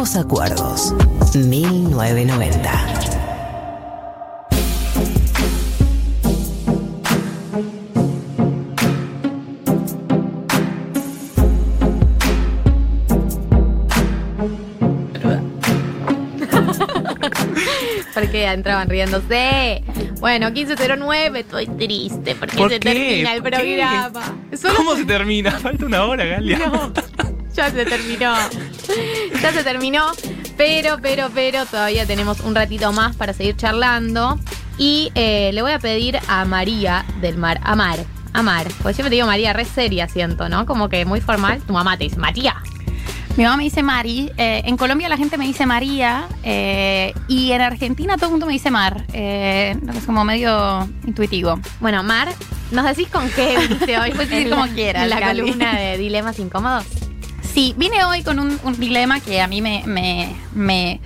Nuevos acuerdos. 1990. Porque entraban riéndose. Bueno, 1509, estoy triste porque ¿Por se qué? termina el programa. Solo ¿Cómo se termina? Falta una hora, Galia. No, ya se terminó. Ya se terminó. Pero, pero, pero, todavía tenemos un ratito más para seguir charlando. Y eh, le voy a pedir a María del Mar, Amar, Amar. Porque siempre te digo María, re seria siento, ¿no? Como que muy formal. Tu mamá te dice, María. Mi mamá me dice Mari. eh, en Colombia la gente me dice María. eh, y en Argentina todo el mundo me dice Mar. eh, es como medio intuitivo. Bueno, Mar, ¿nos decís con qué viniste hoy? Puedes decir como quieras, En la columna de Dilemas Incómodos. Sí, vine hoy con un, dilema que a mí me, me, me,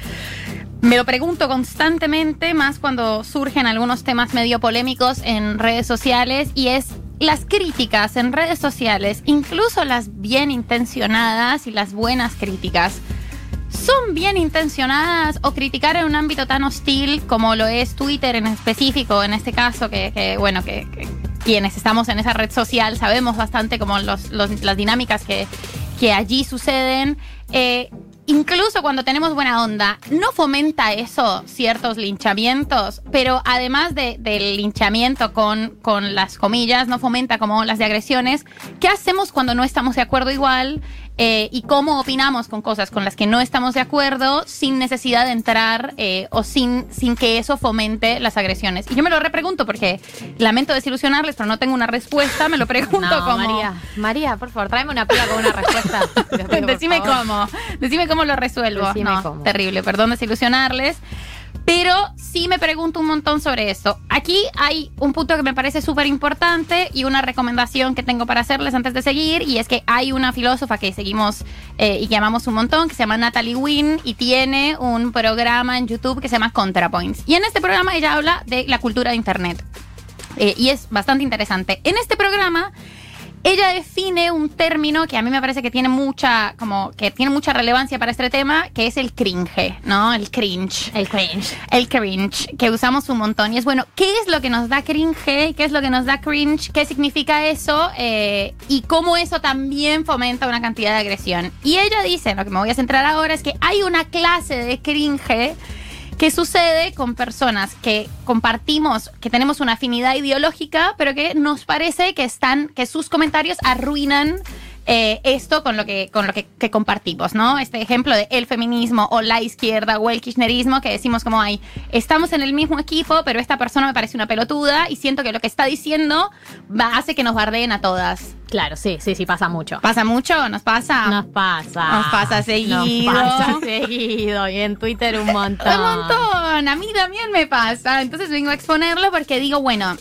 lo pregunto constantemente, más cuando surgen algunos temas medio polémicos en redes sociales, y es las críticas en redes sociales, incluso las bien intencionadas y las buenas críticas. ¿Son bien intencionadas o criticar en un ámbito tan hostil como lo es Twitter en específico, en este caso, que, bueno, que, quienes estamos en esa red social sabemos bastante como los- las dinámicas que, que allí suceden? Eh, incluso cuando tenemos buena onda, ¿no fomenta eso ciertos linchamientos? Pero además de- del linchamiento con, con las comillas, no fomenta como las de agresiones. ¿Qué hacemos cuando no estamos de acuerdo igual? Eh, y cómo opinamos con cosas con las que no estamos de acuerdo sin necesidad de entrar eh, o sin, sin que eso fomente las agresiones. Y yo me lo repregunto porque lamento desilusionarles, pero no tengo una respuesta. Me lo pregunto No, como. María, María, por favor, tráeme una pila con una respuesta. Pido, Decime cómo. Decime cómo lo resuelvo. Decime no, cómo. terrible, perdón desilusionarles. Pero sí me pregunto un montón sobre eso. Aquí hay un punto que me parece súper importante y una recomendación que tengo para hacerles antes de seguir. Y es que hay una filósofa que seguimos eh, y que amamos un montón, que se llama Natalie Wynn y tiene un programa en YouTube que se llama ContraPoints. Y en este programa ella habla de la cultura de Internet. Eh, y es bastante interesante. En este programa, ella define un término que a mí me parece que tiene mucha, como, que tiene mucha relevancia para este tema, que es el cringe, ¿no? El cringe. El cringe. El cringe, que usamos un montón. Y es bueno, ¿qué es lo que nos da cringe? ¿Qué es lo que nos da cringe? ¿Qué significa eso? Eh, y cómo eso también fomenta una cantidad de agresión. Y ella dice, lo que me voy a centrar ahora es que hay una clase de cringe que sucede con personas que compartimos, que tenemos una afinidad ideológica, pero que nos parece que están, que sus comentarios arruinan eh, esto con lo que con lo que compartimos, ¿no? Este ejemplo de el feminismo o la izquierda o el kirchnerismo que decimos como hay, estamos en el mismo equipo, pero esta persona me parece una pelotuda y siento que lo que está diciendo va, hace que nos bardeen a todas. Claro, sí, sí, sí, pasa mucho. ¿Pasa mucho? ¿Nos pasa? Nos pasa. Nos pasa seguido. Nos pasa seguido. Y en Twitter un montón. Un montón, a mí también me pasa. Entonces vengo a exponerlo porque digo, bueno,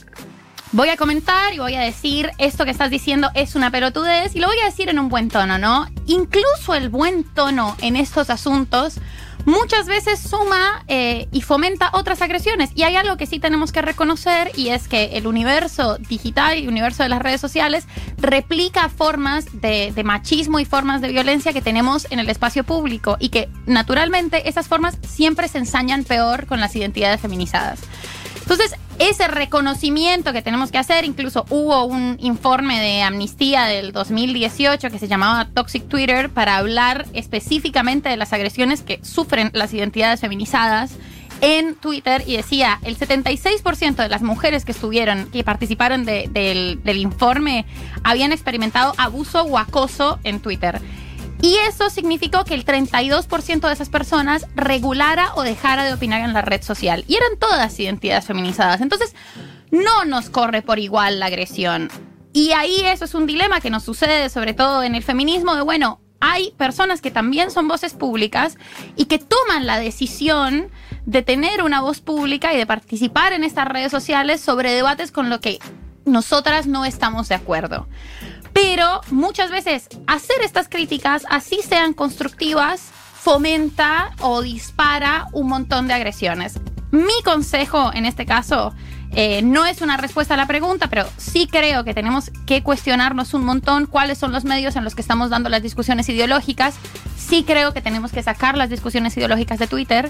voy a comentar y voy a decir esto que estás diciendo es una pelotudez y lo voy a decir en un buen tono, ¿no? Incluso el buen tono en estos asuntos muchas veces suma eh, y fomenta otras agresiones. Y hay algo que sí tenemos que reconocer y es que el universo digital y universo de las redes sociales replica formas de, de machismo y formas de violencia que tenemos en el espacio público y que naturalmente esas formas siempre se ensañan peor con las identidades feminizadas. Entonces, ese reconocimiento que tenemos que hacer, incluso hubo un informe de amnistía del 2018 que se llamaba Toxic Twitter para hablar específicamente de las agresiones que sufren las identidades feminizadas en Twitter y decía el 76% de las mujeres que estuvieron, que participaron de- del, del informe, habían experimentado abuso o acoso en Twitter. Y eso significó que el 32% de esas personas regulara o dejara de opinar en la red social. Y eran todas identidades feminizadas. Entonces, no nos corre por igual la agresión. Y ahí eso es un dilema que nos sucede sobre todo en el feminismo de, bueno, hay personas que también son voces públicas y que toman la decisión de tener una voz pública y de participar en estas redes sociales sobre debates con lo que nosotras no estamos de acuerdo. Pero muchas veces hacer estas críticas, así sean constructivas, fomenta o dispara un montón de agresiones. Mi consejo en este caso Eh, no es una respuesta a la pregunta, pero sí creo que tenemos que cuestionarnos un montón cuáles son los medios en los que estamos dando las discusiones ideológicas. Sí creo que tenemos que sacar las discusiones ideológicas de Twitter.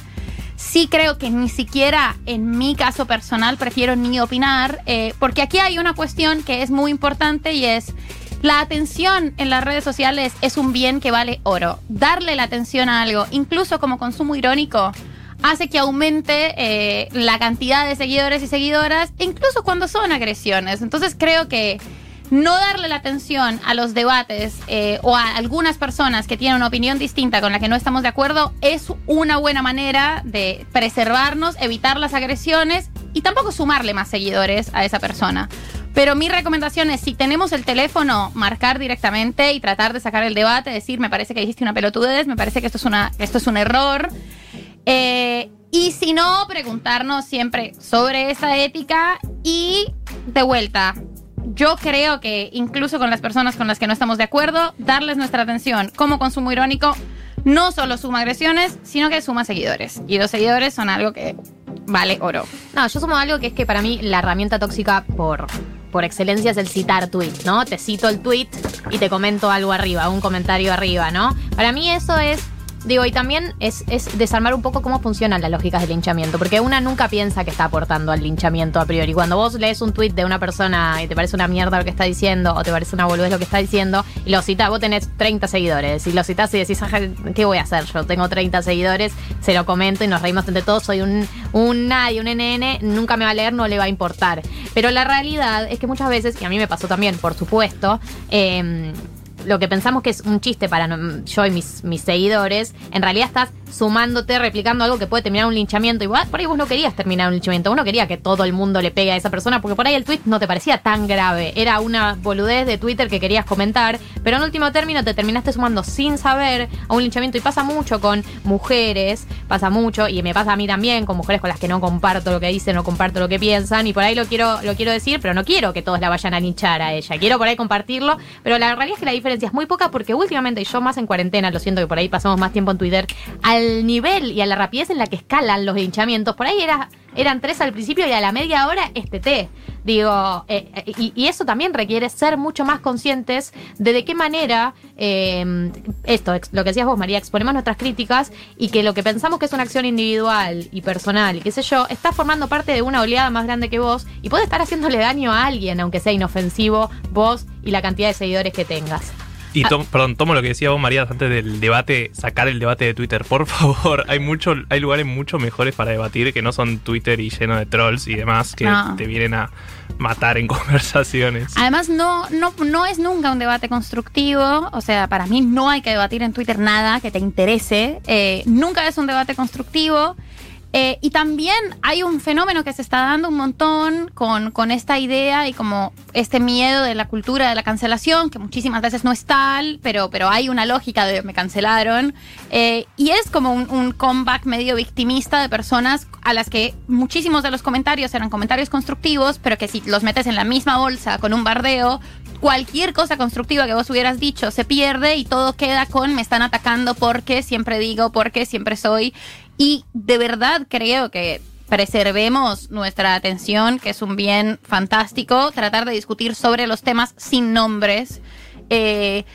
Sí creo que ni siquiera en mi caso personal prefiero ni opinar, eh, porque aquí hay una cuestión que es muy importante y es la atención en las redes sociales es un bien que vale oro. Darle la atención a algo, incluso como consumo irónico, hace que aumente eh, la cantidad de seguidores y seguidoras, incluso cuando son agresiones. Entonces creo que no darle la atención a los debates eh, o a algunas personas que tienen una opinión distinta con la que no estamos de acuerdo es una buena manera de preservarnos, evitar las agresiones y tampoco sumarle más seguidores a esa persona. Pero mi recomendación es, si tenemos el teléfono, marcar directamente y tratar de sacar el debate, decir, me parece que dijiste una pelotudez, me parece que esto es, una, esto es un error. Eh, y si no, preguntarnos siempre sobre esa ética y de vuelta. Yo creo que incluso con las personas con las que no estamos de acuerdo, darles nuestra atención como consumo irónico no solo suma agresiones, sino que suma seguidores. Y los seguidores son algo que vale oro. No, yo sumo algo que es que para mí la herramienta tóxica por, por excelencia es el citar tweet, ¿no? Te cito el tweet y te comento algo arriba, un comentario arriba, ¿no? Para mí eso es Digo, y también es, es, desarmar un poco cómo funcionan las lógicas del linchamiento, porque una nunca piensa que está aportando al linchamiento a priori. Cuando vos lees un tweet de una persona y te parece una mierda lo que está diciendo, o te parece una boludez lo que está diciendo, y lo citas, vos tenés 30 seguidores, y lo citas y decís, ¿qué voy a hacer? Yo tengo 30 seguidores, se lo comento y nos reímos entre todos, soy un, un nadie, un NN, nunca me va a leer, no le va a importar. Pero la realidad es que muchas veces, y a mí me pasó también, por supuesto, eh, lo que pensamos que es un chiste para yo y mis, mis seguidores, en realidad estás sumándote, replicando algo que puede terminar un linchamiento. Igual, por ahí vos no querías terminar un linchamiento, uno quería que todo el mundo le pegue a esa persona, porque por ahí el tweet no te parecía tan grave. Era una boludez de Twitter que querías comentar, pero en último término te terminaste sumando sin saber a un linchamiento. Y pasa mucho con mujeres, pasa mucho, y me pasa a mí también, con mujeres con las que no comparto lo que dicen, no comparto lo que piensan, y por ahí lo quiero, lo quiero decir, pero no quiero que todos la vayan a linchar a ella. Quiero por ahí compartirlo, pero la realidad es que la diferencia muy poca porque últimamente, y yo más en cuarentena, lo siento que por ahí pasamos más tiempo en Twitter, al nivel y a la rapidez en la que escalan los hinchamientos, por ahí era, eran tres al principio y a la media hora este té. Digo, eh, eh, y, eso también requiere ser mucho más conscientes de de qué manera eh, esto, lo que decías vos, María, exponemos nuestras críticas y que lo que pensamos que es una acción individual y personal y qué sé yo, está formando parte de una oleada más grande que vos y puede estar haciéndole daño a alguien, aunque sea inofensivo, vos y la cantidad de seguidores que tengas. Y perdón, tomo lo que decía vos, María, antes del debate, sacar el debate de Twitter. Por favor, hay mucho, hay lugares mucho mejores para debatir que no son Twitter y lleno de trolls y demás que te vienen a matar en conversaciones. Además, no, no, no es nunca un debate constructivo. O sea, para mí no hay que debatir en Twitter nada que te interese. Eh, nunca es un debate constructivo. Eh, y también hay un fenómeno que se está dando un montón con, con, esta idea y como este miedo de la cultura de la cancelación, que muchísimas veces no es tal, pero, pero hay una lógica de me cancelaron. Eh, y es como un, un, comeback medio victimista de personas a las que muchísimos de los comentarios eran comentarios constructivos, pero que si los metes en la misma bolsa con un bardeo, cualquier cosa constructiva que vos hubieras dicho se pierde y todo queda con me están atacando porque siempre digo, porque siempre soy. Y de verdad creo que preservemos nuestra atención, que es un bien fantástico, tratar de discutir sobre los temas sin nombres. Eh,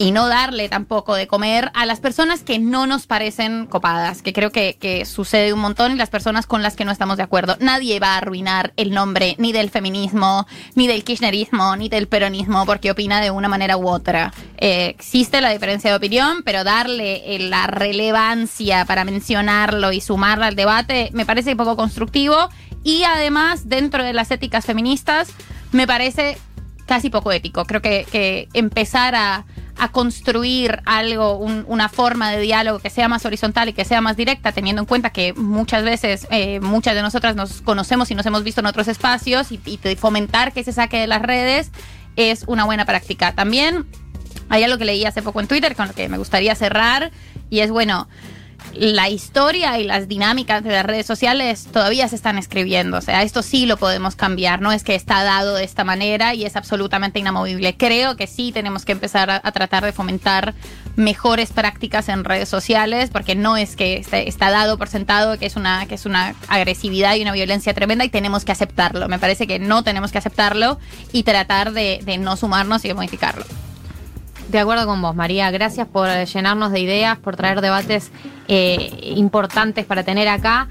y no darle tampoco de comer a las personas que no nos parecen copadas, que creo que, sucede un montón y las personas con las que no estamos de acuerdo. Nadie va a arruinar el nombre ni del feminismo, ni del kirchnerismo, ni del peronismo porque opina de una manera u otra. Eh, existe la diferencia de opinión, pero darle eh, la relevancia para mencionarlo y sumarla al debate me parece poco constructivo y además dentro de las éticas feministas me parece casi poco ético. Creo que empezar a a construir algo, una forma de diálogo que sea más horizontal y que sea más directa, teniendo en cuenta que muchas veces, eh, muchas de nosotras nos conocemos y nos hemos visto en otros espacios y, y fomentar que se saque de las redes es una buena práctica. También hay algo que leí hace poco en Twitter con lo que me gustaría cerrar y es, bueno, la historia y las dinámicas de las redes sociales todavía se están escribiendo. O sea, esto sí lo podemos cambiar. No es que está dado de esta manera y es absolutamente inamovible. Creo que sí tenemos que empezar a, tratar de fomentar mejores prácticas en redes sociales, porque no es que está, dado por sentado que es, una, que es una agresividad y una violencia tremenda y tenemos que aceptarlo. Me parece que no tenemos que aceptarlo y tratar de, de no sumarnos y de modificarlo. De acuerdo con vos, María. Gracias por llenarnos de ideas, por traer debates eh, importantes para tener acá.